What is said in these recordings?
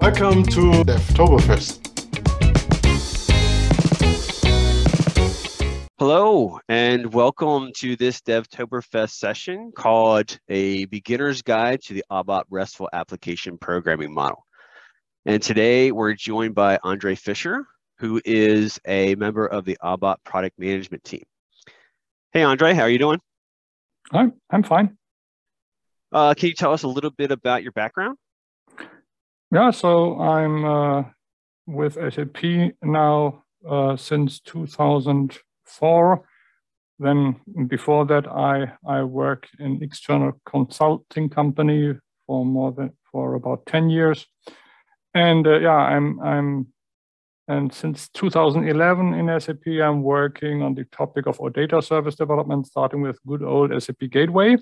Welcome to Devtoberfest. Hello, and welcome to this Devtoberfest session called A Beginner's Guide to the ABAP RESTful Application Programming Model. And today we're joined by Andre Fischer, who is a member of the ABAP product management team. Hey, Andre, how are you doing? I'm, I'm fine. Uh, can you tell us a little bit about your background? Yeah, so I'm uh, with SAP now uh, since 2004. Then before that, I I work in external consulting company for more than for about 10 years, and uh, yeah, I'm I'm and since 2011 in SAP, I'm working on the topic of OData service development, starting with good old SAP Gateway,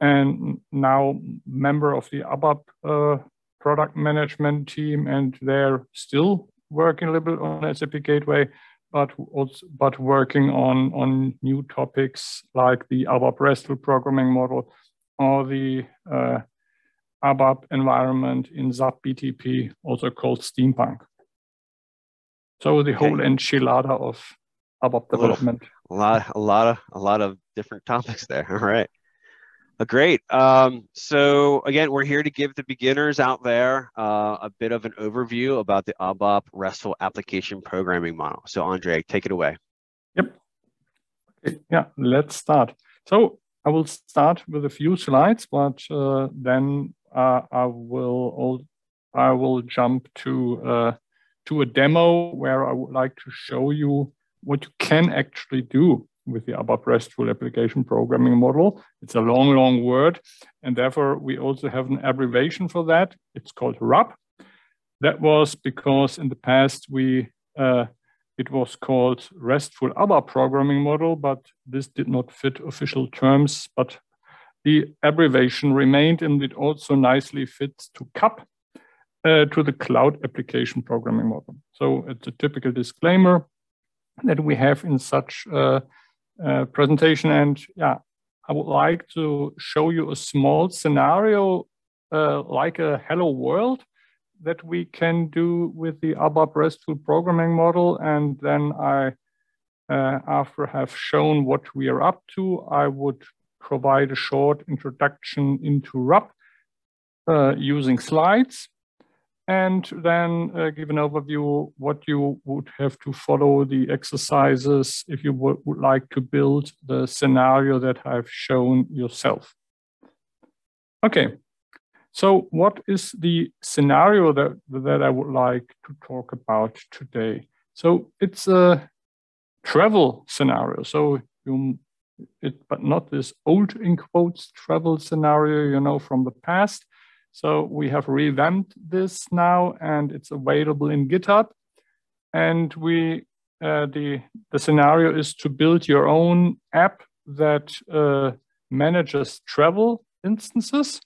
and now member of the ABAP uh, product management team, and they're still working a little bit on SAP Gateway, but also, but working on on new topics like the ABAP RESTful programming model or the uh, ABAP environment in SAP BTP, also called Steampunk. So the okay. whole enchilada of ABAP development. A lot, a lot of, a lot of different topics there. All right. Uh, great. Um, so again, we're here to give the beginners out there uh, a bit of an overview about the ABAP RESTful application programming model. So Andre, take it away. Yep. Okay. Yeah, let's start. So I will start with a few slides, but uh, then uh, I will I will jump to uh, to a demo where I would like to show you what you can actually do with the ABAP RESTful application programming model. It's a long, long word, and therefore we also have an abbreviation for that. It's called RAP. That was because in the past we uh, it was called RESTful ABAP programming model, but this did not fit official terms. But the abbreviation remained, and it also nicely fits to CAP, uh, to the cloud application programming model. So it's a typical disclaimer that we have in such a, a presentation. And yeah, I would like to show you a small scenario uh, like a hello world that we can do with the ABAP RESTful programming model. And then I, uh, after have shown what we are up to, I would provide a short introduction into RAP uh, using slides and then uh, give an overview what you would have to follow the exercises if you would, like to build the scenario that I've shown yourself. Okay, so what is the scenario that, that I would like to talk about today? So it's a travel scenario. So you, it, but not this old in quotes travel scenario, you know, from the past, so we have revamped this now and it's available in GitHub. And we uh, the, the scenario is to build your own app that uh, manages travel instances.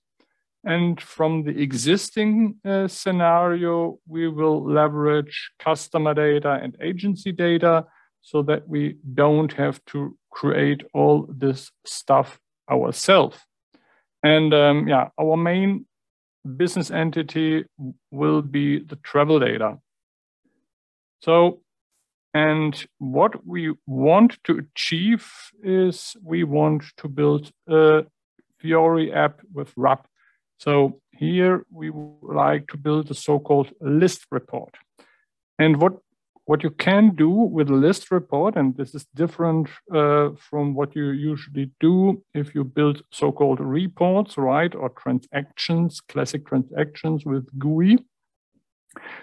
And from the existing uh, scenario, we will leverage customer data and agency data so that we don't have to create all this stuff ourselves. And um, yeah, our main business entity will be the travel data. So, and what we want to achieve is we want to build a Fiori app with RAP. So here we would like to build a so-called list report. And what what you can do with a list report, and this is different uh, from what you usually do if you build so-called reports, right, or transactions, classic transactions with GUI.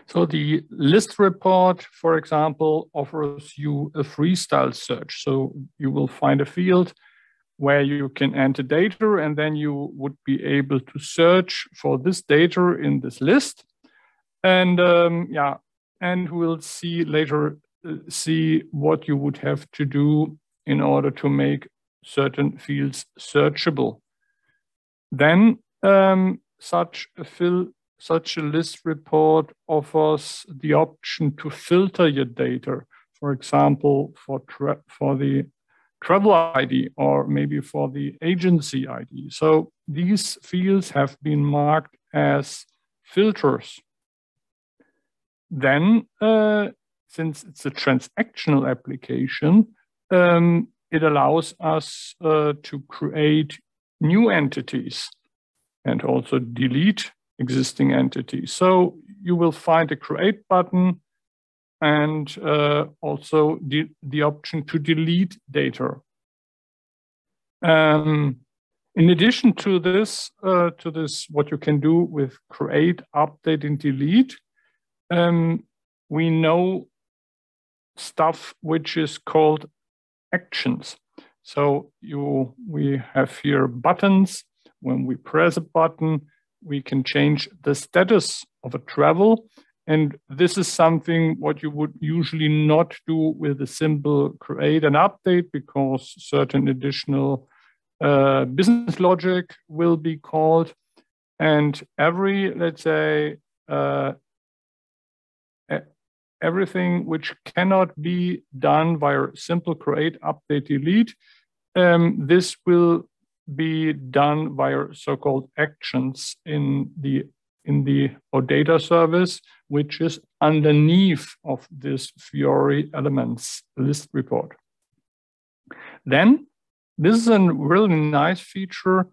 So the list report, for example, offers you a freestyle search. So you will find a field where you can enter data, and then you would be able to search for this data in this list. And um, yeah, and we'll see later uh, see what you would have to do in order to make certain fields searchable. Then um, such a fill, such a list report offers the option to filter your data, for example, for for the travel ID or maybe for the agency ID. So these fields have been marked as filters then, uh, since it's a transactional application, um, it allows us uh, to create new entities and also delete existing entities. So you will find a create button and uh, also the, the option to delete data. Um, in addition to this, uh, to this, what you can do with create, update, and delete, um, we know stuff which is called actions. So you, we have here buttons. When we press a button, we can change the status of a travel. And this is something what you would usually not do with a simple create and update because certain additional uh, business logic will be called. And every, let's say, uh, everything which cannot be done via simple create, update, delete, um, this will be done via so-called actions in the in the OData service, which is underneath of this Fiori elements list report. Then this is a really nice feature.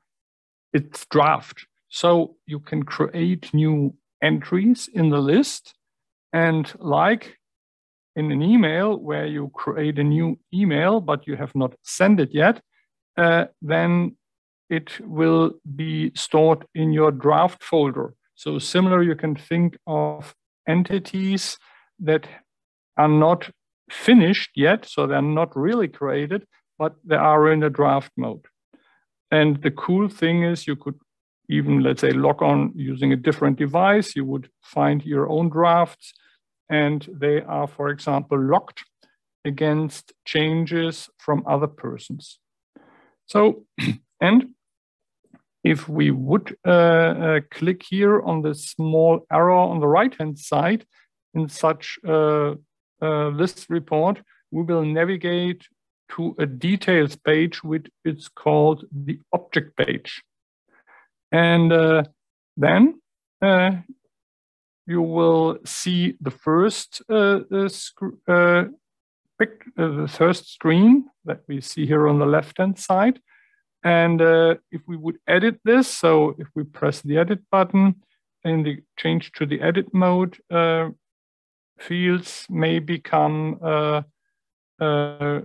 It's draft. So you can create new entries in the list. And like in an email where you create a new email, but you have not sent it yet, uh, then it will be stored in your draft folder. So similar, you can think of entities that are not finished yet, so they're not really created, but they are in a draft mode. And the cool thing is you could even, let's say, log on using a different device. You would find your own drafts, and they are, for example, locked against changes from other persons. So, and if we would uh, uh, click here on the small arrow on the right-hand side in such a, list report, we will navigate to a details page, which is called the object page. And uh, then uh, you will see the first uh, uh, uh, the first screen that we see here on the left-hand side. And uh, if we would edit this, so if we press the edit button and the change to the edit mode, fields may become uh, uh,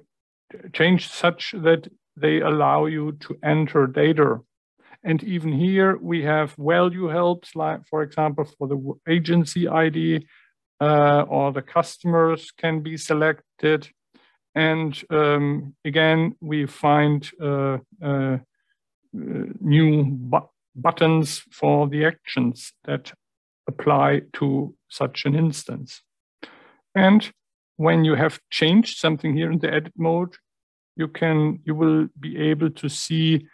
change such that they allow you to enter data. And even here we have value helps, like for example, for the agency ID uh, or the customers can be selected. And um, again, we find uh, uh, new bu buttons for the actions that apply to such an instance. And when you have changed something here in the edit mode, you can you will be able to see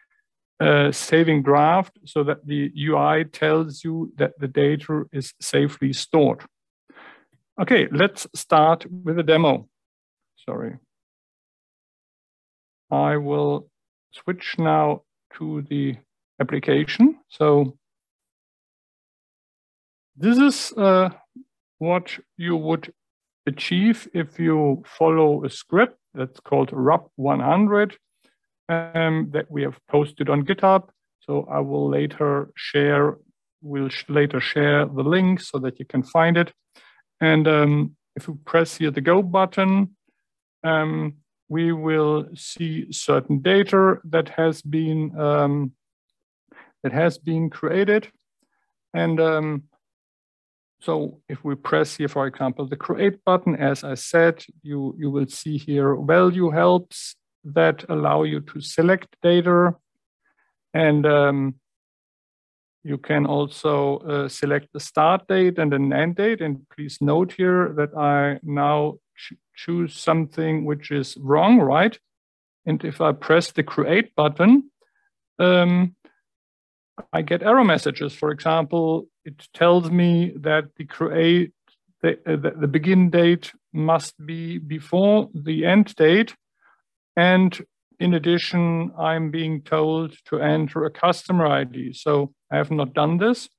saving draft so that the UI tells you that the data is safely stored. Okay, let's start with a demo. Sorry. I will switch now to the application. So this is uh, what you would achieve if you follow a script that's called RAP100 um, that we have posted on GitHub. So I will later share, will sh later share the link so that you can find it. And um, if you press here the go button, um, we will see certain data that has been um, that has been created. And um, so if we press here, for example, the create button, as I said, you, you will see here value helps that allow you to select data. And um, you can also uh, select the start date and an end date. And please note here that I now ch choose something which is wrong, right? And if I press the create button, um, I get error messages. For example, it tells me that the create the, uh, the begin date must be before the end date. And in addition, I'm being told to enter a customer ID. So I have not done this.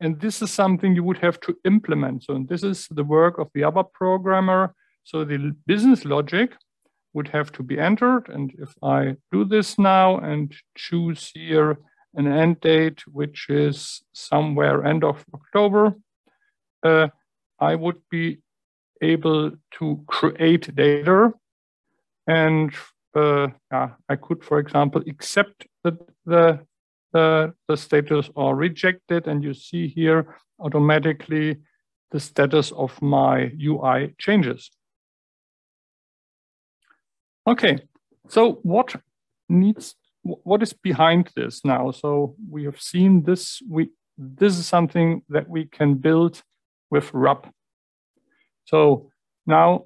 And this is something you would have to implement. So this is the work of the ABAP programmer. So the business logic would have to be entered. And if I do this now and choose here an end date, which is somewhere end of October, uh, I would be able to create data. And uh, yeah, I could, for example, accept the, the, the, the status or reject it. And you see here automatically the status of my UI changes. Okay, so what needs what is behind this now? So we have seen this. We this is something that we can build with RAP. So now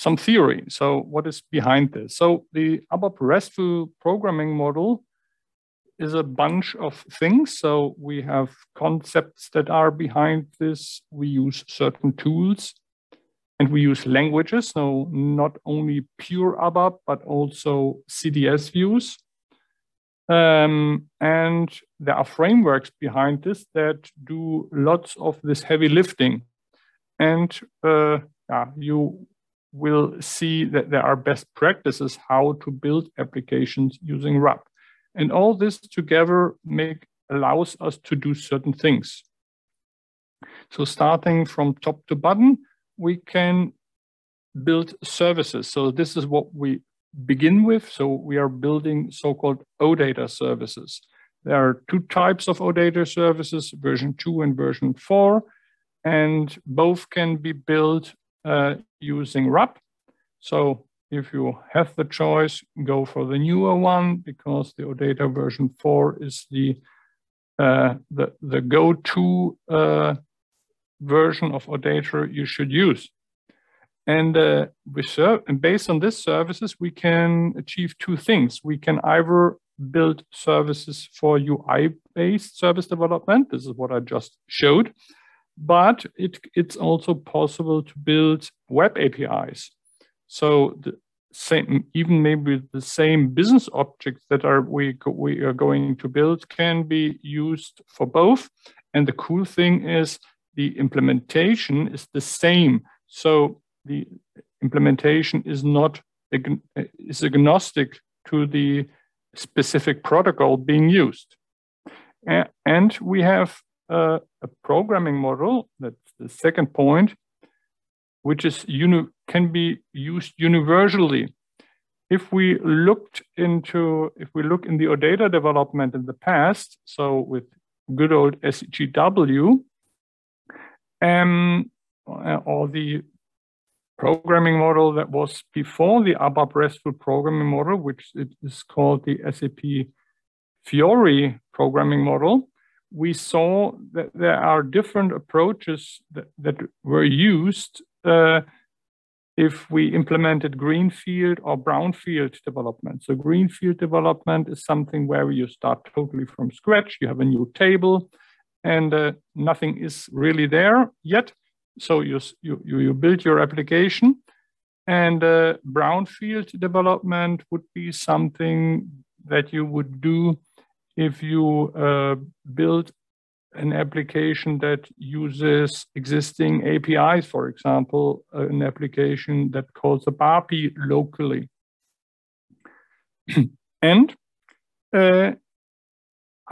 some theory. So what is behind this? So the ABAP RESTful programming model is a bunch of things. So we have concepts that are behind this. We use certain tools and we use languages. So not only pure ABAP, but also CDS views. Um, and there are frameworks behind this that do lots of this heavy lifting. And uh, yeah, you will see that there are best practices how to build applications using RAP. And all this together make allows us to do certain things. So starting from top to bottom, we can build services. So this is what we begin with. So we are building so-called OData services. There are two types of OData services, version 2 and version 4, and both can be built uh, using RAP. So if you have the choice, go for the newer one because the OData version 4 is the, uh, the, the go-to uh, version of OData you should use. And, uh, we serve, and based on this services, we can achieve two things. We can either build services for UI-based service development. This is what I just showed. But it, it's also possible to build web APIs. So the same, even maybe the same business objects that are we, we are going to build can be used for both. And the cool thing is the implementation is the same. So the implementation is not is agnostic to the specific protocol being used. And we have a, a programming model, that's the second point, which is can be used universally. If we looked into, if we look in the OData development in the past, so with good old SGW, um, or the programming model that was before the ABAP RESTful programming model, which is called the SAP Fiori programming model, we saw that there are different approaches that, that were used uh, if we implemented greenfield or brownfield development. So greenfield development is something where you start totally from scratch. You have a new table and uh, nothing is really there yet. So you, you, you build your application and uh, brownfield development would be something that you would do if you uh, build an application that uses existing APIs, for example, an application that calls a BAPI locally. and uh,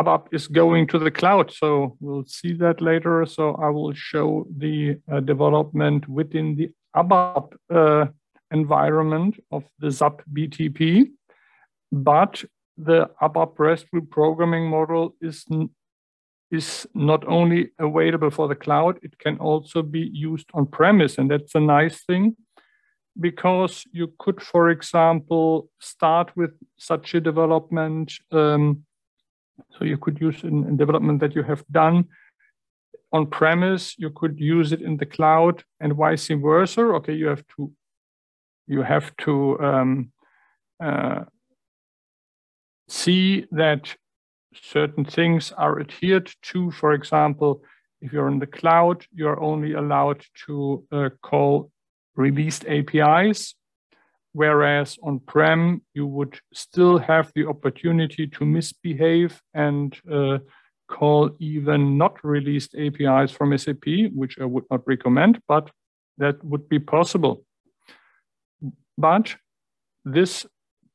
ABAP is going to the cloud. So we'll see that later. So I will show the uh, development within the ABAP uh, environment of the SAP BTP. But the ABAP RESTful programming model is, is not only available for the cloud, it can also be used on premise. And that's a nice thing because you could, for example, start with such a development um, so you could use in, in development that you have done on premise, you could use it in the cloud and vice versa. Okay, you have to you have to um, uh, see that certain things are adhered to. For example, if you're in the cloud, you're only allowed to uh, call released APIs whereas on-prem, you would still have the opportunity to misbehave and uh, call even not released APIs from SAP, which I would not recommend, but that would be possible. But this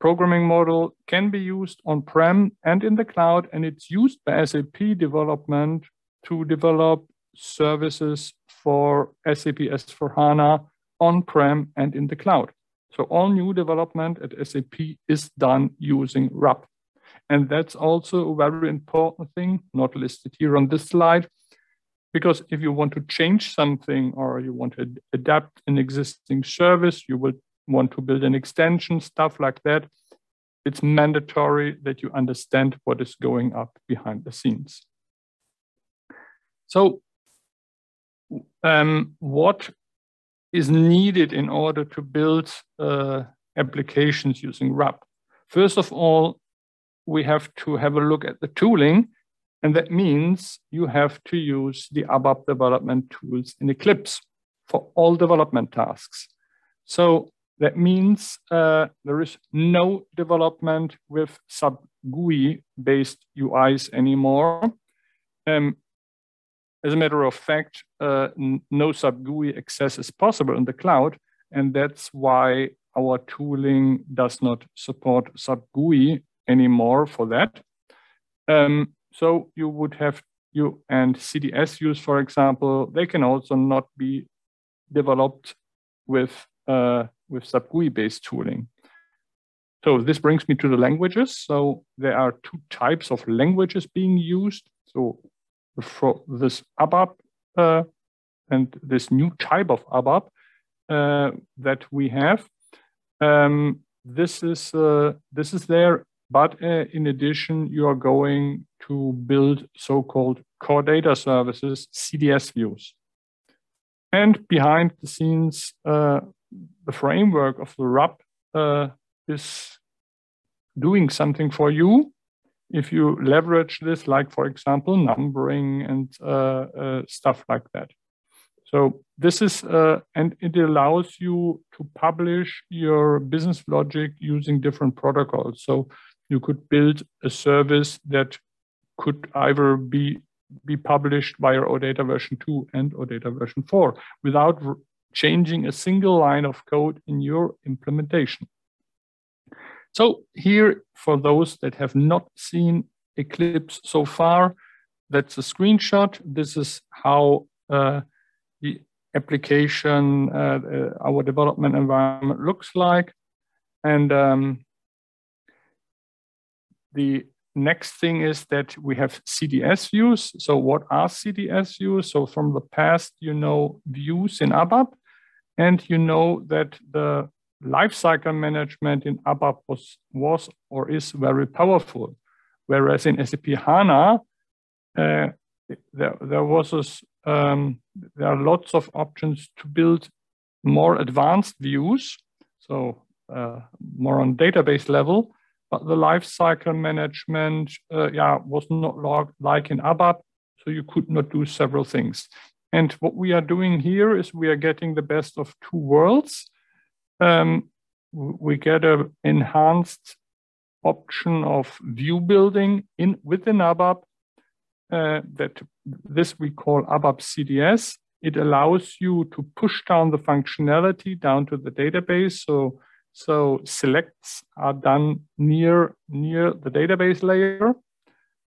programming model can be used on-prem and in the cloud, and it's used by SAP development to develop services for SAP S4HANA on-prem and in the cloud. So all new development at SAP is done using RAP. And that's also a very important thing, not listed here on this slide, because if you want to change something or you want to adapt an existing service, you will want to build an extension, stuff like that, it's mandatory that you understand what is going up behind the scenes. So um, what is needed in order to build uh, applications using RAP? First of all, we have to have a look at the tooling, and that means you have to use the ABAP development tools in Eclipse for all development tasks. So that means uh, there is no development with SAP GUI based UIs anymore. Um, as a matter of fact, uh, no SAP GUI access is possible in the cloud, and that's why our tooling does not support SAP GUI anymore for that. Um, so you would have you and CDS views, for example, they can also not be developed with uh, with SAP GUI based tooling. So this brings me to the languages. So there are two types of languages being used. So for this ABAP uh, and this new type of ABAP uh, that we have, um, this is uh, this is there. But uh, in addition, you are going to build so-called core data services (CDS) views. And behind the scenes, uh, the framework of the RAP uh, is doing something for you. If you leverage this, like for example, numbering and uh, uh, stuff like that. So this is, uh, and it allows you to publish your business logic using different protocols. So you could build a service that could either be be published via OData version 2 and OData version 4 without changing a single line of code in your implementation. So here, for those that have not seen Eclipse so far, that's a screenshot. This is how uh, the application, uh, uh, our development environment looks like. And um, the next thing is that we have CDS views. So what are CDS views? So from the past, you know views in ABAP. And you know that the lifecycle management in ABAP was, was or is very powerful. Whereas in SAP HANA, uh, there, there was a, um, there are lots of options to build more advanced views, so uh, more on database level, but the lifecycle management, uh, yeah, was not like in ABAP, so you could not do several things. And what we are doing here is we are getting the best of two worlds. Um, we get an enhanced option of view building in within ABAP uh, that this we call ABAP CDS. It allows you to push down the functionality down to the database. So, so selects are done near near the database layer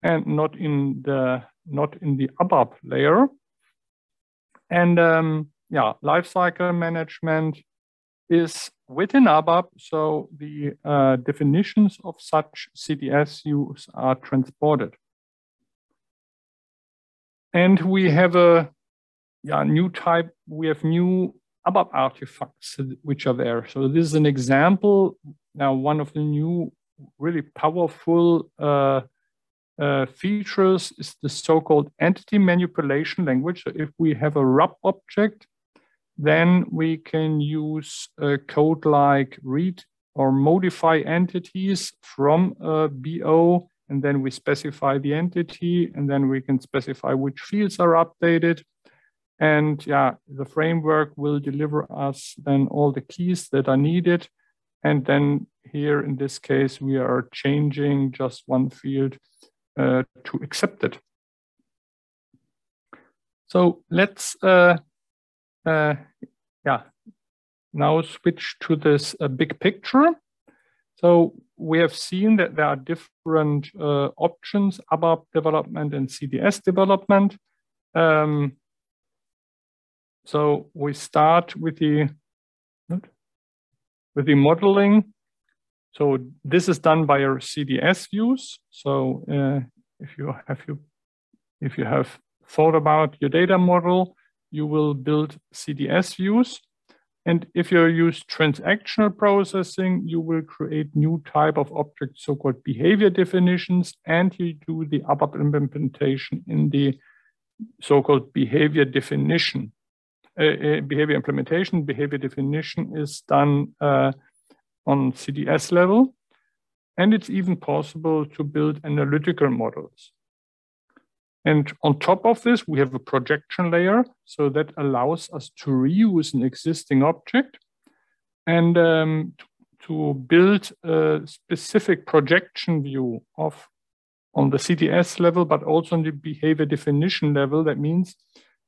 and not in the not in the ABAP layer. And um, yeah, lifecycle management is within ABAP. So the uh, definitions of such CDS views are transported. And we have a yeah, new type, we have new ABAP artifacts which are there. So this is an example. Now, one of the new really powerful uh, uh, features is the so-called entity manipulation language. So if we have a RAP object, then we can use a code like read or modify entities from a BO, and then we specify the entity, and then we can specify which fields are updated. And yeah, the framework will deliver us then all the keys that are needed. And then here in this case, we are changing just one field uh, to accept it. So let's, uh, uh, yeah, now switch to this uh, big picture. So we have seen that there are different uh, options, ABAP development and CDS development. Um, so we start with the with the modeling. So this is done by your CDS views. So uh, if you have you if you have thought about your data model, you will build CDS views. And if you use transactional processing, you will create new type of object, so-called behavior definitions, and you do the ABAP implementation in the so-called behavior definition. Uh, uh, behavior implementation, behavior definition is done uh, on CDS level. And it's even possible to build analytical models. And on top of this, we have a projection layer. So that allows us to reuse an existing object and um, to build a specific projection view of on the CDS level, but also on the behavior definition level. That means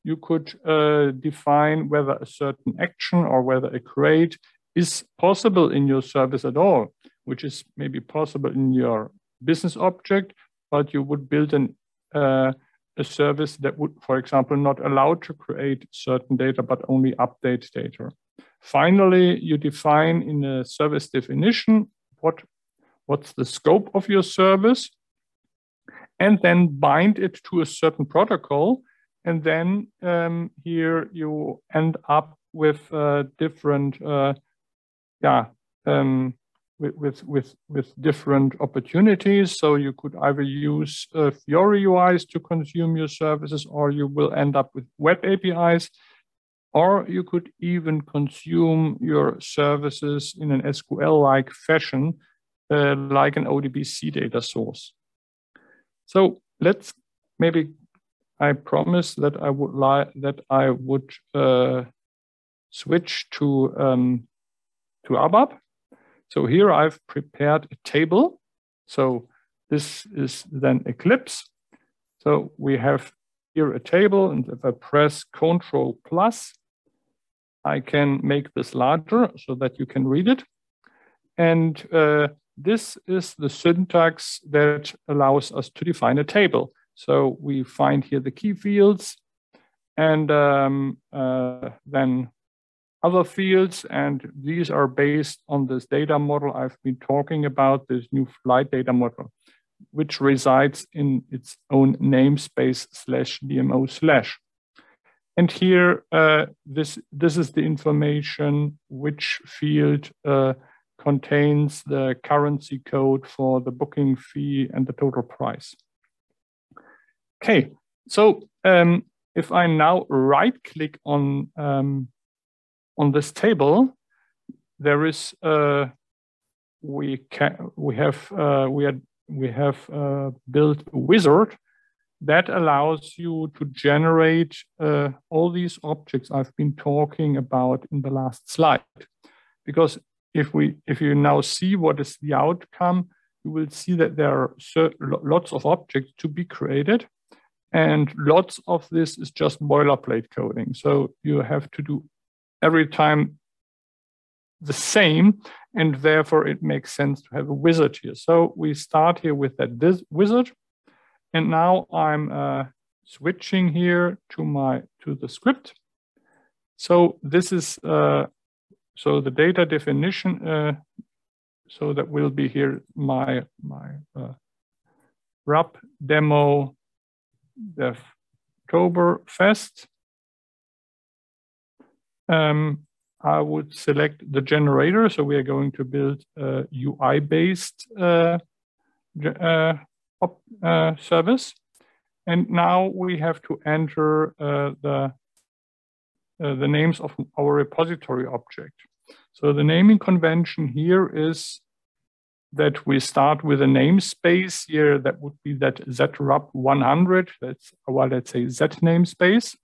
you could uh, define whether a certain action or whether a grade is possible in your service at all, which is maybe possible in your business object, but you would build an uh, a service that would, for example, not allow to create certain data, but only update data. Finally, you define in a service definition what, what's the scope of your service, and then bind it to a certain protocol. And then um, here you end up with uh, different, uh, yeah, um, with, with, with, different opportunities. So you could either use uh, Fiori UIs to consume your services, or you will end up with web APIs, or you could even consume your services in an SQL-like fashion, uh, like an ODBC data source. So let's maybe, I promise that I would like that I would uh, switch to um, to ABAP. So here I've prepared a table. So this is then Eclipse. So we have here a table, and if I press Control plus, I can make this larger so that you can read it. And uh, this is the syntax that allows us to define a table. So we find here the key fields and um, uh, then other fields, and these are based on this data model I've been talking about, this new flight data model, which resides in its own namespace slash DMO slash. And here, uh, this, this is the information which field uh, contains the currency code for the booking fee and the total price. Okay, so um, if I now right click on um, on this table, there is uh, we can we have uh, we had we have uh, built a wizard that allows you to generate uh, all these objects I've been talking about in the last slide. Because if we if you now see what is the outcome, you will see that there are lots of objects to be created. And lots of this is just boilerplate coding. So you have to do every time the same, and therefore it makes sense to have a wizard here. So we start here with that wizard, and now I'm uh, switching here to my to the script. So this is uh, so the data definition. Uh, so that will be here my my uh, RAP demo dev Oktoberfest um, I would select the generator. So we are going to build a UI-based uh, uh, uh, service. And now we have to enter uh, the, uh, the names of our repository object. So the naming convention here is that we start with a namespace here that would be that ZRAP 100. That's, well, let's say Z namespace.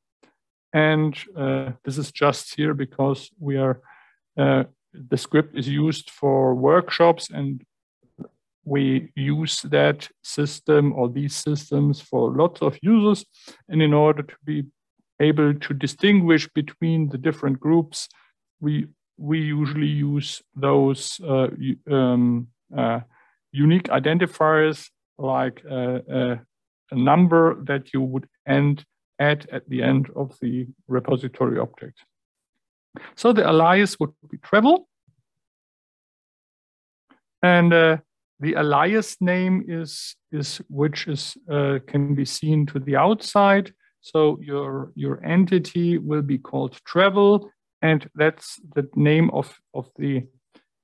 And uh, this is just here because we are, uh, the script is used for workshops and we use that system or these systems for lots of users. And in order to be able to distinguish between the different groups, we we usually use those uh, um, uh, unique identifiers like uh, uh, a number that you would end at at the end of the repository object. So the alias would be travel. And uh, the alias name is, is which is uh, can be seen to the outside. So your, your entity will be called travel, and that's the name of, of the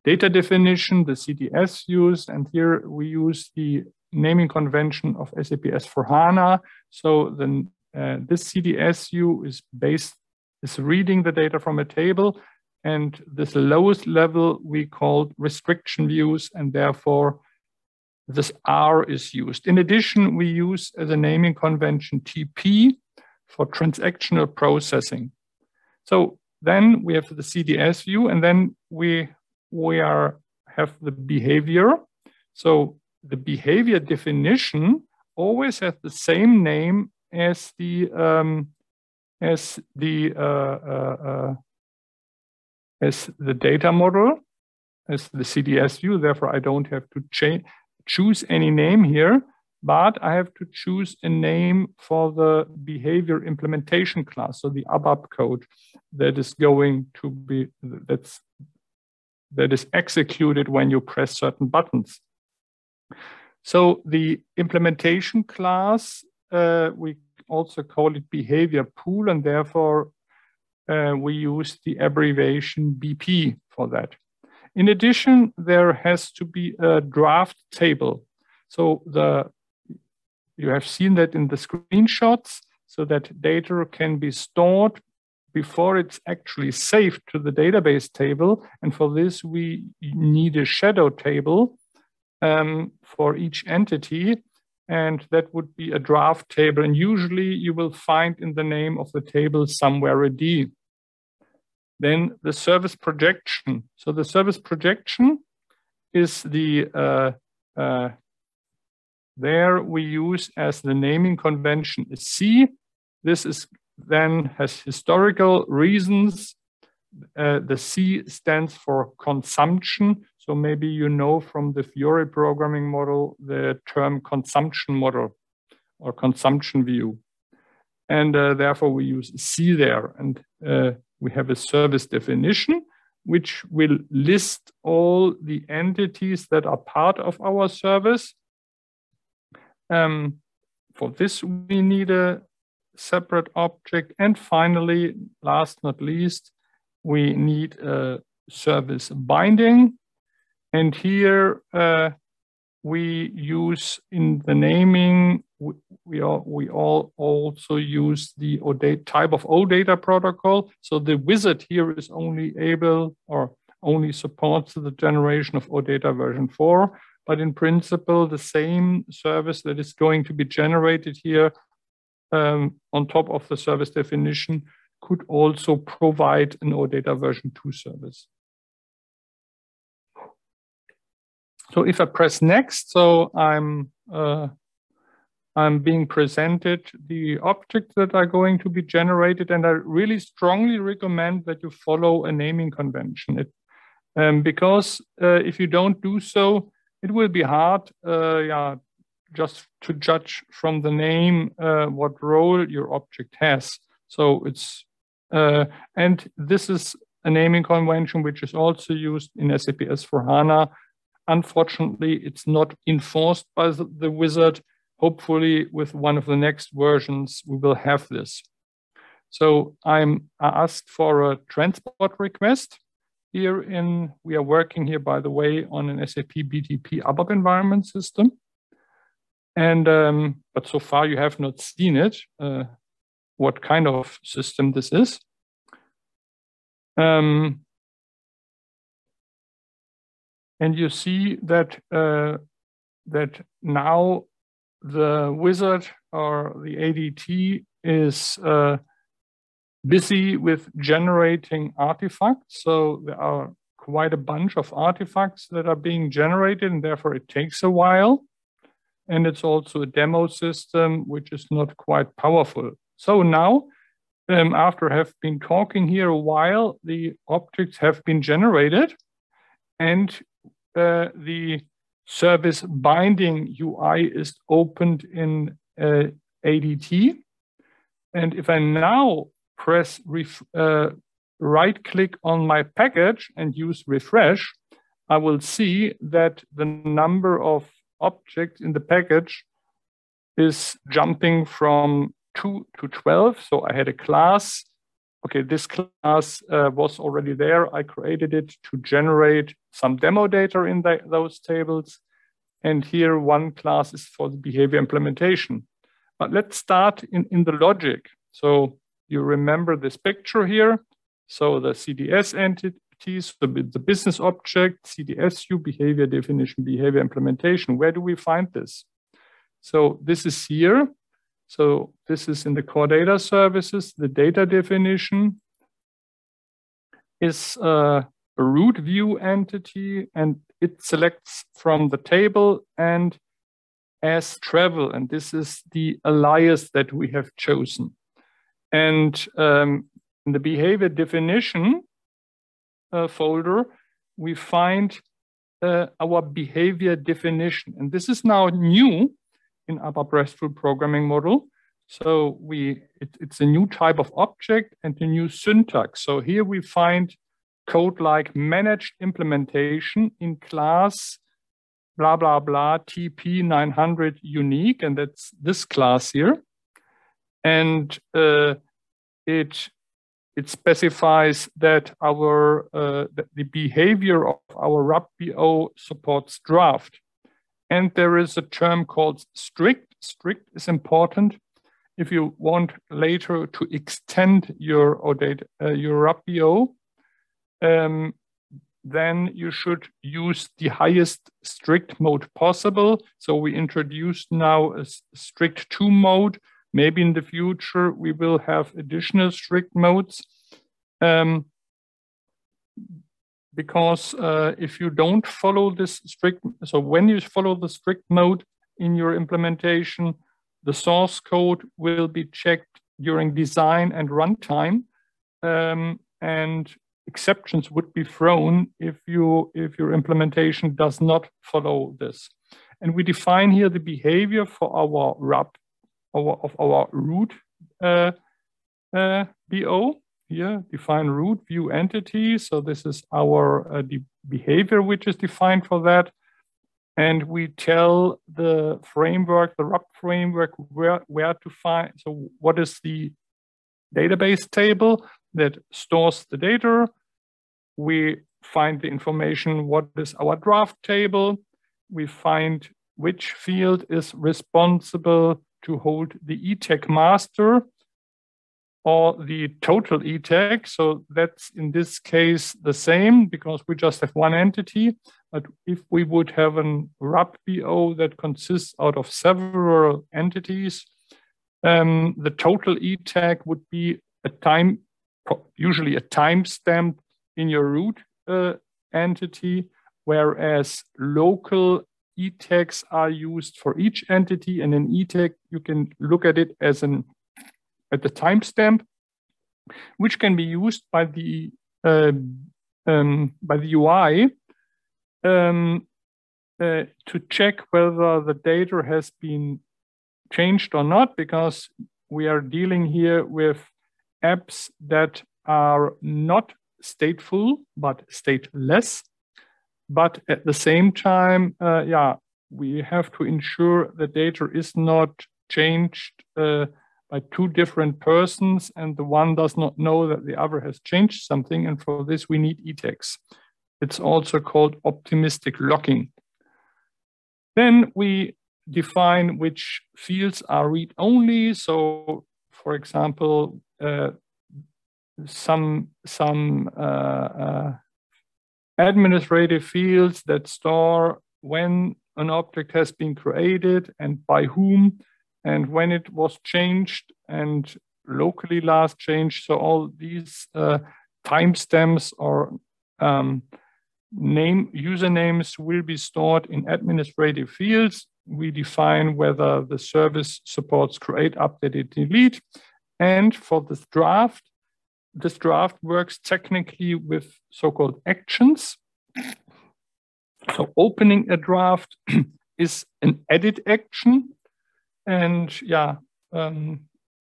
data definition, the CDS views. And here we use the naming convention of SAP S4HANA. So then uh, this CDS view is based, is reading the data from a table. And this lowest level we call restriction views, and therefore this R is used. In addition, we use as a naming convention TP for transactional processing. So then we have the CDS view, and then we we are have the behavior. So the behavior definition always has the same name as the um, as the uh, uh, uh, as the data model as the CDS view. Therefore, I don't have to choose any name here, but I have to choose a name for the behavior implementation class, so the ABAP code that is going to be that's that is executed when you press certain buttons. So the implementation class, uh, we also call it behavior pool, and therefore uh, we use the abbreviation BP for that. In addition, there has to be a draft table. So the you have seen that in the screenshots, so that data can be stored before it's actually saved to the database table. And for this, we need a shadow table um, for each entity. And that would be a draft table. And usually you will find in the name of the table somewhere a D. Then the service projection. So the service projection is the, uh, uh, there we use as the naming convention is C. This is then has historical reasons. Uh, the C stands for consumption. So maybe you know from the Fiori programming model the term consumption model or consumption view. And uh, therefore we use C there. And uh, we have a service definition, which will list all the entities that are part of our service. Um, for this, we need a separate object. And finally, last not least, we need a service binding. And here uh, we use in the naming, we, we, all, we all also use the OData, type of OData protocol. So the wizard here is only able or only supports the generation of OData version 4. But in principle, the same service that is going to be generated here um, on top of the service definition could also provide an OData version 2 service. So if I press next, so I'm uh, I'm being presented the objects that are going to be generated, and I really strongly recommend that you follow a naming convention. It, um, because uh, if you don't do so, it will be hard, uh, yeah, just to judge from the name uh, what role your object has. So it's uh, and this is a naming convention which is also used in SAP S4HANA Unfortunately, it's not enforced by the, the wizard. Hopefully, with one of the next versions, we will have this. So I'm asked for a transport request. Here in, we are working here, by the way, on an SAP BTP ABAP environment system. And, um, but so far you have not seen it, uh, what kind of system this is. Um, and you see that uh, that now the wizard or the ADT is uh, busy with generating artifacts. So there are quite a bunch of artifacts that are being generated, and therefore it takes a while. And it's also a demo system which is not quite powerful. So now um, after have been talking here a while, the objects have been generated and the service binding UI is opened in uh, ADT. And if I now press uh, right click on my package and use refresh, I will see that the number of objects in the package is jumping from 2 to 12. So I had a class. Okay, this class uh, was already there. I created it to generate some demo data in the, those tables. And here one class is for the behavior implementation. But let's start in, in the logic. So you remember this picture here. So the CDS entities, the, the business object, CDS view, behavior definition, behavior implementation. Where do we find this? So this is here. So this is in the core data services. The data definition is uh, a root view entity and it selects from the table and as travel. And this is the alias that we have chosen. And um, in the behavior definition uh, folder, we find uh, our behavior definition. And this is now new in ABAP RESTful programming model. So we it, it's a new type of object and a new syntax. So here we find code like managed implementation in class blah, blah, blah, TP900 unique, and that's this class here. And uh, it it specifies that our uh, the behavior of our RAP-BO supports draft. And there is a term called strict. Strict is important if you want later to extend your OData, uh, your RAP-BO. Um, then you should use the highest strict mode possible. So we introduced now a strict two mode. Maybe in the future we will have additional strict modes. Um, because uh, if you don't follow this strict, so when you follow the strict mode in your implementation, the source code will be checked during design and runtime. Um, and exceptions would be thrown if you if your implementation does not follow this. And we define here the behavior for our RAP our, of our root uh, uh, BO here, define root view entity. So this is our uh, behavior which is defined for that. And we tell the framework, the RAP framework, where, where to find, so what is the database table that stores the data, we find the information, what is our draft table, we find which field is responsible to hold the ETAG master or the total ETAG. So that's in this case the same because we just have one entity. But if we would have an RAP-BO that consists out of several entities, um, the total ETAG would be a time, usually a timestamp in your root uh, entity, whereas local ETAGs are used for each entity. And in ETAG, you can look at it as an at the timestamp, which can be used by the uh, um, by the UI um, uh, to check whether the data has been changed or not, because we are dealing here with apps that are not stateful, but stateless. But at the same time, uh, yeah, we have to ensure the data is not changed uh, by two different persons and the one does not know that the other has changed something. And for this, we need ETAGs. It's also called optimistic locking. Then we define which fields are read-only. So, for example, uh, some some uh, uh, administrative fields that store when an object has been created and by whom and when it was changed and locally last changed. So all these uh, timestamps or um, name usernames will be stored in administrative fields. We define whether the service supports create, update, delete, And for this draft, this draft works technically with so-called actions. So opening a draft is an edit action. And yeah, um,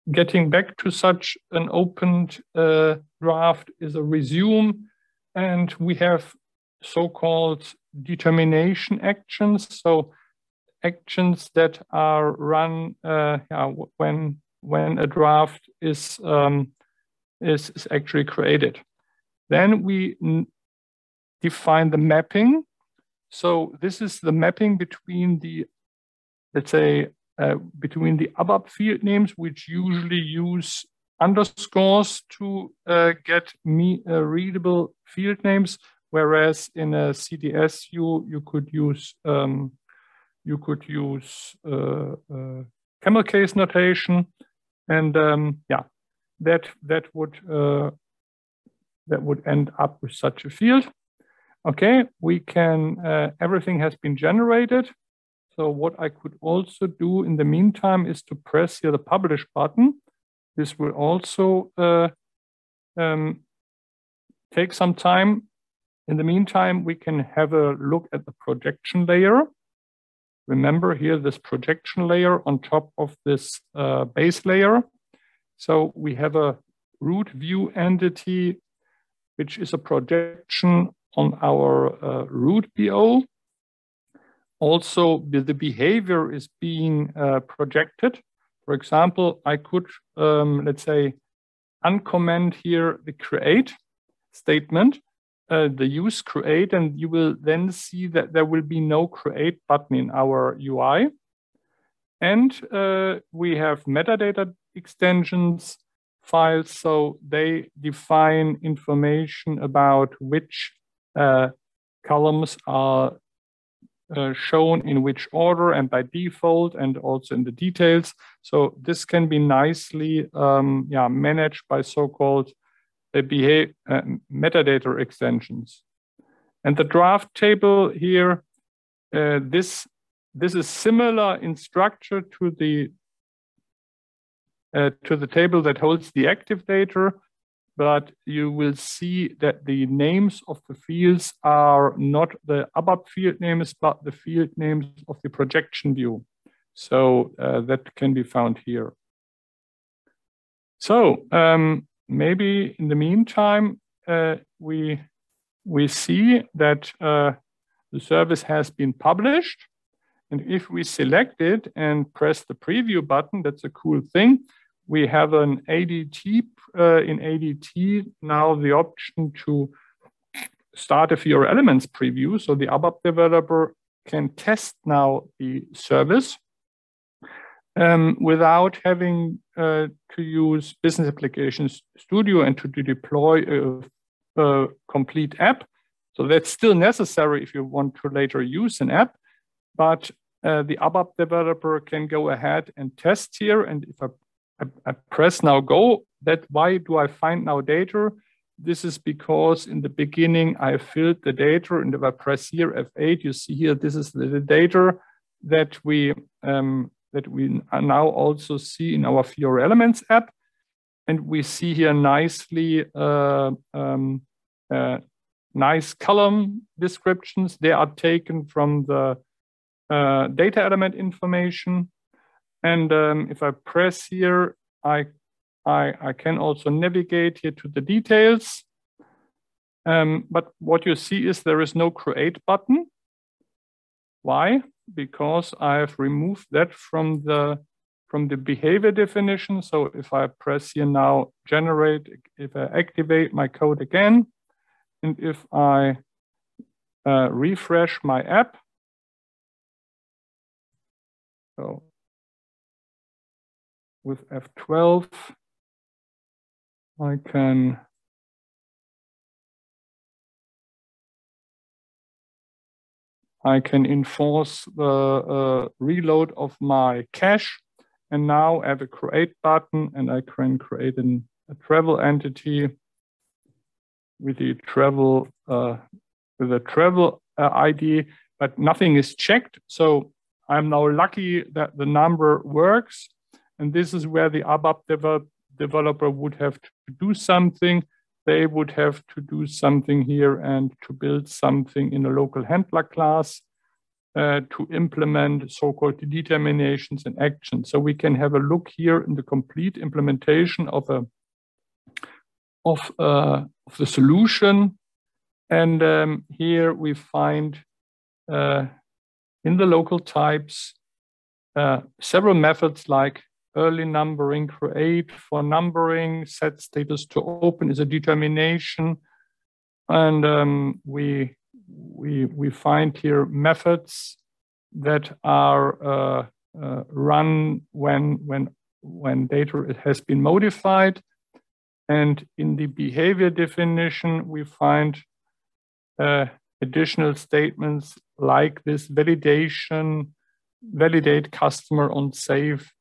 getting back to such an opened uh, draft is a resume. And we have so-called determination actions. So actions that are run uh, yeah, when when a draft is, um, is, is actually created. Then we define the mapping. So this is the mapping between the, let's say, uh, between the ABAP field names, which usually use underscores to uh, get me uh, readable field names, whereas in a CDS you you could use um, you could use uh, uh, camel case notation, and um, yeah, that that would that would end up with such a field. Okay, we can, everything has been generated. So what I could also do in the meantime is to press here the publish button. This will also uh, um, take some time. In the meantime, we can have a look at the projection layer. Remember here this projection layer on top of this uh, base layer. So we have a root view entity, which is a projection on our uh, root BO. Also, the behavior is being uh, projected. For example, I could, um, let's say, uncomment here the create statement uh, the use create and you will then see that there will be no create button in our UI. And uh, we have metadata extensions files, so they define information about which uh, columns are uh, shown in which order and by default and also in the details. So this can be nicely um, yeah, managed by so-called behave, uh, metadata extensions. And the draft table here, uh, this, this is similar in structure to the, uh, to the table that holds the active data, but you will see that the names of the fields are not the ABAP field names, but the field names of the projection view. So uh, that can be found here. So um, maybe in the meantime, uh, we, we see that uh, the service has been published. And if we select it and press the preview button, that's a cool thing. We have an ADT, uh, in ADT now the option to start a Fiori Elements preview. So the ABAP developer can test now the service um, without having uh, to use Business Applications Studio and to, to deploy a, a, complete app. So that's still necessary if you want to later use an app. But uh, the ABAP developer can go ahead and test here. And if I, I, I press now go, that why do I find now data? This is because in the beginning I filled the data, and if I press here F8, you see here this is the data that we um, that we now also see in our Fiori Elements app. And we see here nicely uh, um, uh, nice column descriptions. They are taken from the uh, data element information. And um, if I press here, I, I, I, can also navigate here to the details. Um, but what you see is there is no create button. Why? because I've removed that from the from the behavior definition. So if I press here now, generate, if I activate my code again, and if I uh, refresh my app, so with F12, I can I can enforce the uh, reload of my cache. And now I have a create button and I can create an, a travel entity with the travel uh, with a travel uh, ID, but nothing is checked. So I'm now lucky that the number works. And this is where the ABAP develop, developer would have to do something, they would have to do something here and to build something in a local handler class uh, to implement so-called determinations and actions. So we can have a look here in the complete implementation of a of, uh, of the solution. And um, here we find uh, in the local types uh, several methods like early numbering, create for numbering, set status to open is a determination. And um, we, we, we find here methods that are uh, uh, run when, when, when data has been modified. And in the behavior definition, we find uh, additional statements like this validation, validate customer on save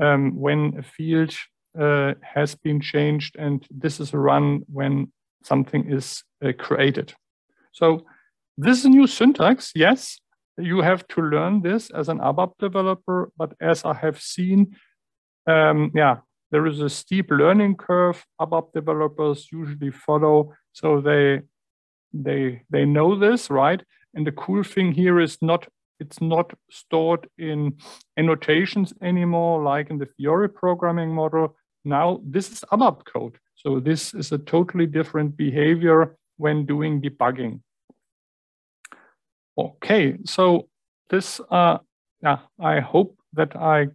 um, when a field uh, has been changed and this is a run when something is uh, created. So this is a new syntax, yes, you have to learn this as an ABAP developer, but as I have seen, um, yeah, there is a steep learning curve ABAP developers usually follow. So they they they know this, right? And the cool thing here is not it's not stored in annotations anymore, like in the Fiori programming model. Now this is ABAP code. So this is a totally different behavior when doing debugging. Okay, so this, uh, yeah, I hope that I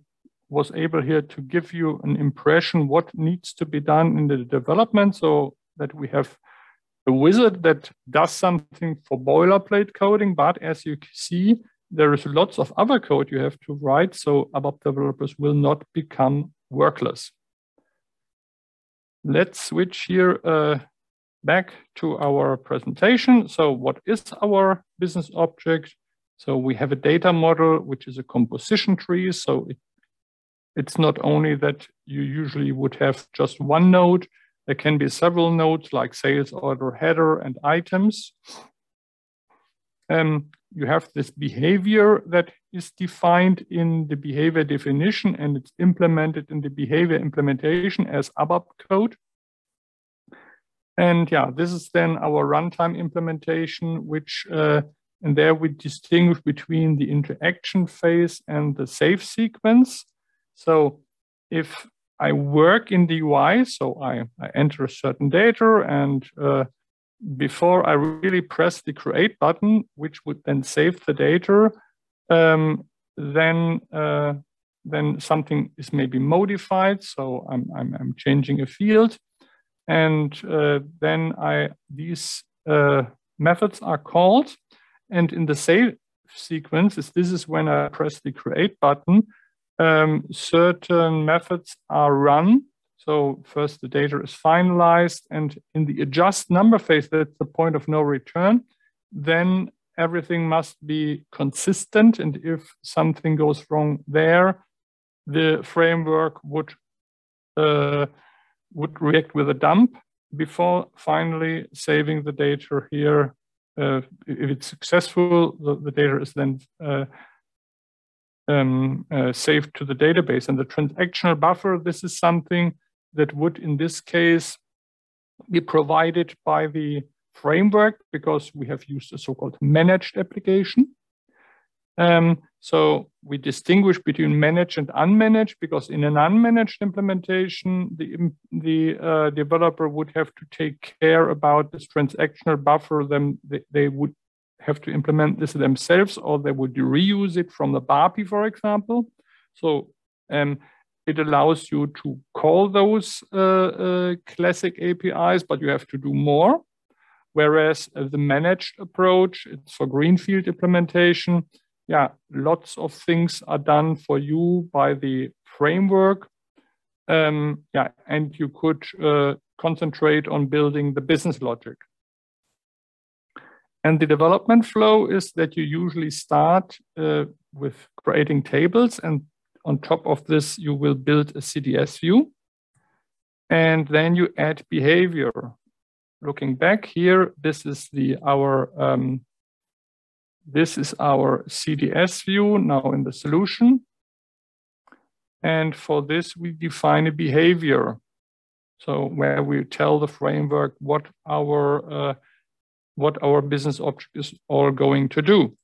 was able here to give you an impression what needs to be done in the development so that we have a wizard that does something for boilerplate coding, but as you see, there is lots of other code you have to write, so ABAP developers will not become workless. Let's switch here uh, back to our presentation. So what is our business object? So we have a data model, which is a composition tree. So it, it's not only that you usually would have just one node, there can be several nodes like sales order, header, and items. Um, you have this behavior that is defined in the behavior definition and it's implemented in the behavior implementation as ABAP code. And yeah, this is then our runtime implementation, which uh, and there we distinguish between the interaction phase and the save sequence. So if I work in the UI, so I, I enter a certain data and uh, before I really press the create button, which would then save the data, um, then uh, then something is maybe modified. So I'm, I'm, I'm changing a field and uh, then I these uh, methods are called. And in the save sequence, this is when I press the create button, um, certain methods are run. So first the data is finalized and in the adjust number phase, that's the point of no return, then everything must be consistent. And if something goes wrong there, the framework would uh, would react with a dump before finally saving the data here. Uh, if it's successful, the, the data is then uh, um, uh, saved to the database. And the transactional buffer, this is something that would, in this case, be provided by the framework because we have used a so-called managed application. Um, so we distinguish between managed and unmanaged because in an unmanaged implementation, the, the uh, developer would have to take care about this transactional buffer. Then they, they, would have to implement this themselves or they would reuse it from the BAPI, for example. So um, it allows you to call those uh, uh, classic APIs, but you have to do more. Whereas uh, the managed approach, it's for greenfield implementation, yeah, lots of things are done for you by the framework. Um, yeah, and you could uh, concentrate on building the business logic. And the development flow is that you usually start uh, with creating tables, and on top of this, you will build a CDS view. And then you add behavior. Looking back here, this is the our um, this is our CDS view now in the solution. And for this, we define a behavior. So where we tell the framework what our uh, what our business object is all going to do.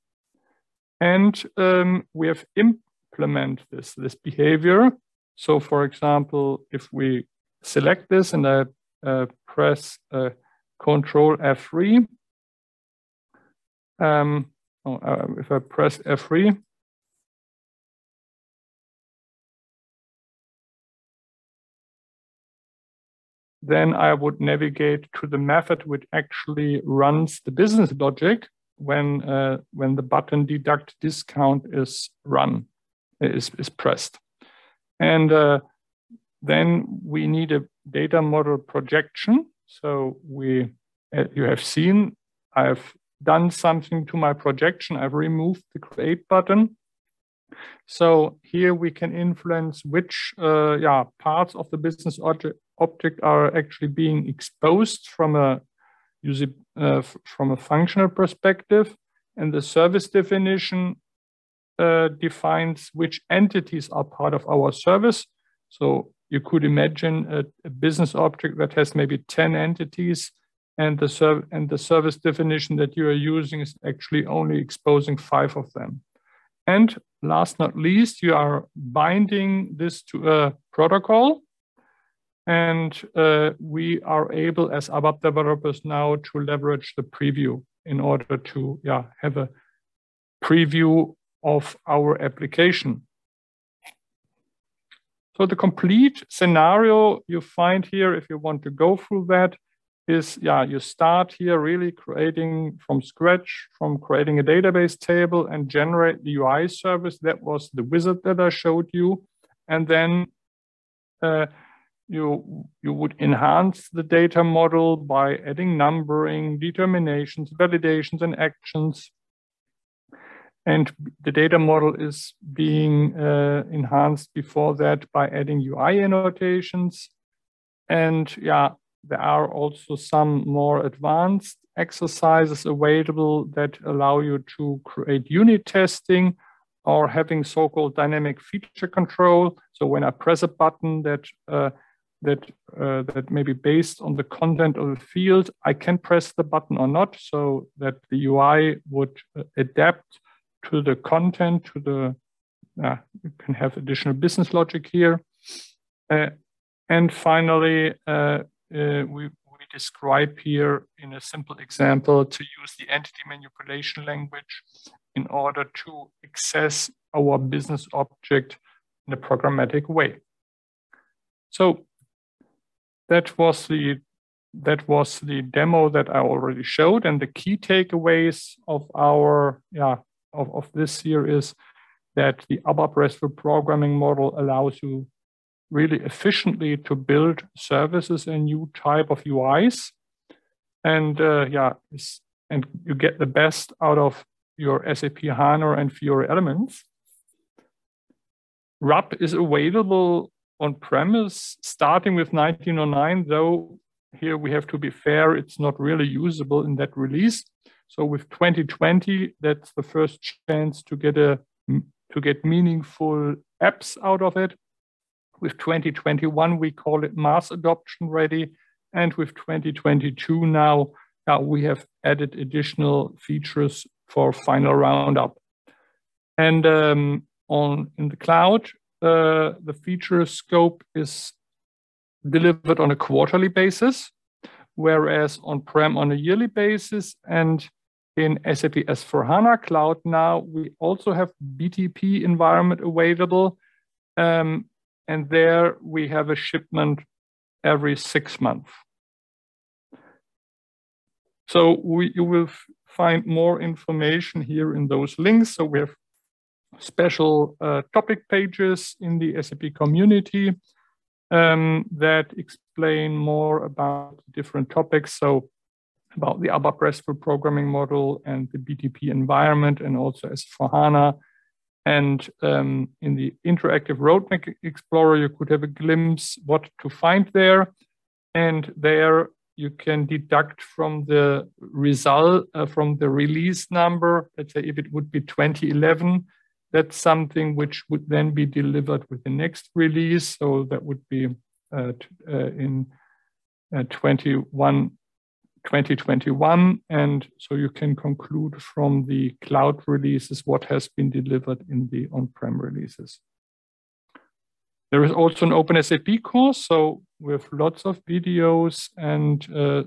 And um, we have implement this, this behavior. So for example, if we select this and I uh, press uh, Control F3, um, oh, uh, if I press F3, then I would navigate to the method which actually runs the business logic when uh, when the button deduct discount is run is, is pressed. And uh, then we need a data model projection. So we you have seen I've done something to my projection. I've removed the create button. So here we can influence which uh, yeah, parts of the business object, object are actually being exposed from a user, uh, from a functional perspective. And the service definition uh, defines which entities are part of our service. So you could imagine a, a business object that has maybe 10 entities and the, serv and the service definition that you are using is actually only exposing five of them. And last not least, you are binding this to a protocol. And uh, we are able as ABAP developers now to leverage the preview in order to yeah, have a preview of our application. So the complete scenario you find here, if you want to go through that, is yeah, you start here really creating from scratch, from creating a database table and generate the UI service. That was the wizard that I showed you. And then uh, you, you would enhance the data model by adding numbering, determinations, validations, and actions. And the data model is being uh, enhanced before that by adding UI annotations. And yeah, there are also some more advanced exercises available that allow you to create unit testing or having so-called dynamic feature control. So when I press a button that uh, that uh, that may be based on the content of the field, I can press the button or not, so that the UI would uh, adapt to the content, to the uh, you can have additional business logic here. Uh, and finally, uh, uh, we, we describe here in a simple example to use the entity manipulation language in order to access our business object in a programmatic way. So that was the that was the demo that I already showed, and the key takeaways of our yeah of, of this year is that the ABAP RESTful programming model allows you really efficiently to build services and new type of UIs. And uh, yeah, and you get the best out of your SAP HANA and Fiori elements. RAP is available on premise starting with 1909, though here we have to be fair, it's not really usable in that release. So with 2020, that's the first chance to get a to get meaningful apps out of it. With 2021, we call it mass adoption ready. And with 2022 now, uh, we have added additional features for final roundup. And um, on in the cloud, uh, the feature scope is delivered on a quarterly basis, whereas on-prem on a yearly basis. And in SAP S/4HANA Cloud now, we also have BTP environment available. Um, and there we have a shipment every six months. So we, you will find more information here in those links. So we have special uh, topic pages in the SAP community um, that explain more about different topics. So about the ABAP RESTful programming model and the BTP environment and also S/4HANA and um, in the interactive roadmap explorer, you could have a glimpse what to find there. And there you can deduct from the result, uh, from the release number, let's say if it would be 2011, that's something which would then be delivered with the next release. So that would be uh, uh, in uh, 21, 2021. And so you can conclude from the cloud releases what has been delivered in the on-prem releases. There is also an open SAP course, so with lots of videos and uh,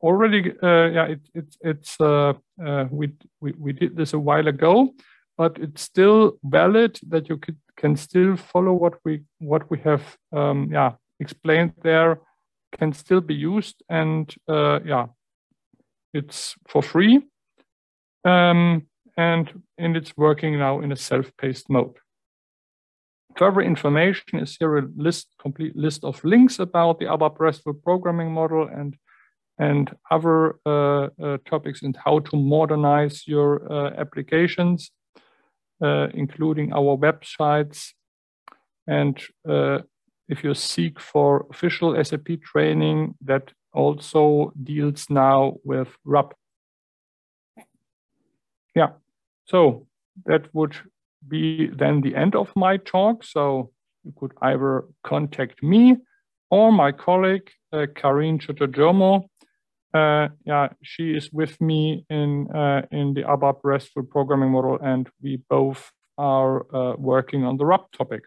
already, uh, yeah, it, it, it's uh, uh, we, we we did this a while ago, but it's still valid that you could, can still follow what we what we have, um, yeah, explained there, can still be used, and uh, yeah, it's for free, um, and and it's working now in a self-paced mode. Further information is here a list, complete list of links about the ABAP RESTful programming model and and other uh, uh, topics and how to modernize your uh, applications, uh, including our websites. And uh, if you seek for official SAP training, that also deals now with RAP. Yeah, so that would be then the end of my talk. So you could either contact me or my colleague, uh, Karine. Uh, yeah, she is with me in uh, in the ABAP RESTful programming model, and we both are uh, working on the RAP topic.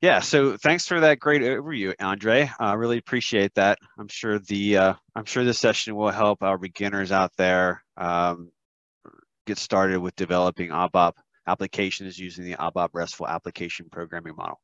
Yeah, so thanks for that great overview, Andre. I really appreciate that. I'm sure the uh, I'm sure this session will help our beginners out there um, get started with developing ABAP applications using the ABAP RESTful application programming model.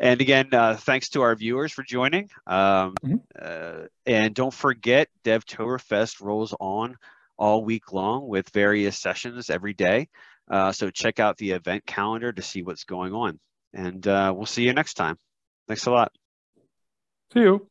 And again, uh, thanks to our viewers for joining. Um, mm -hmm. uh, and don't forget, Devtoberfest rolls on all week long with various sessions every day. Uh, so check out the event calendar to see what's going on. And uh, we'll see you next time. Thanks a lot. See you.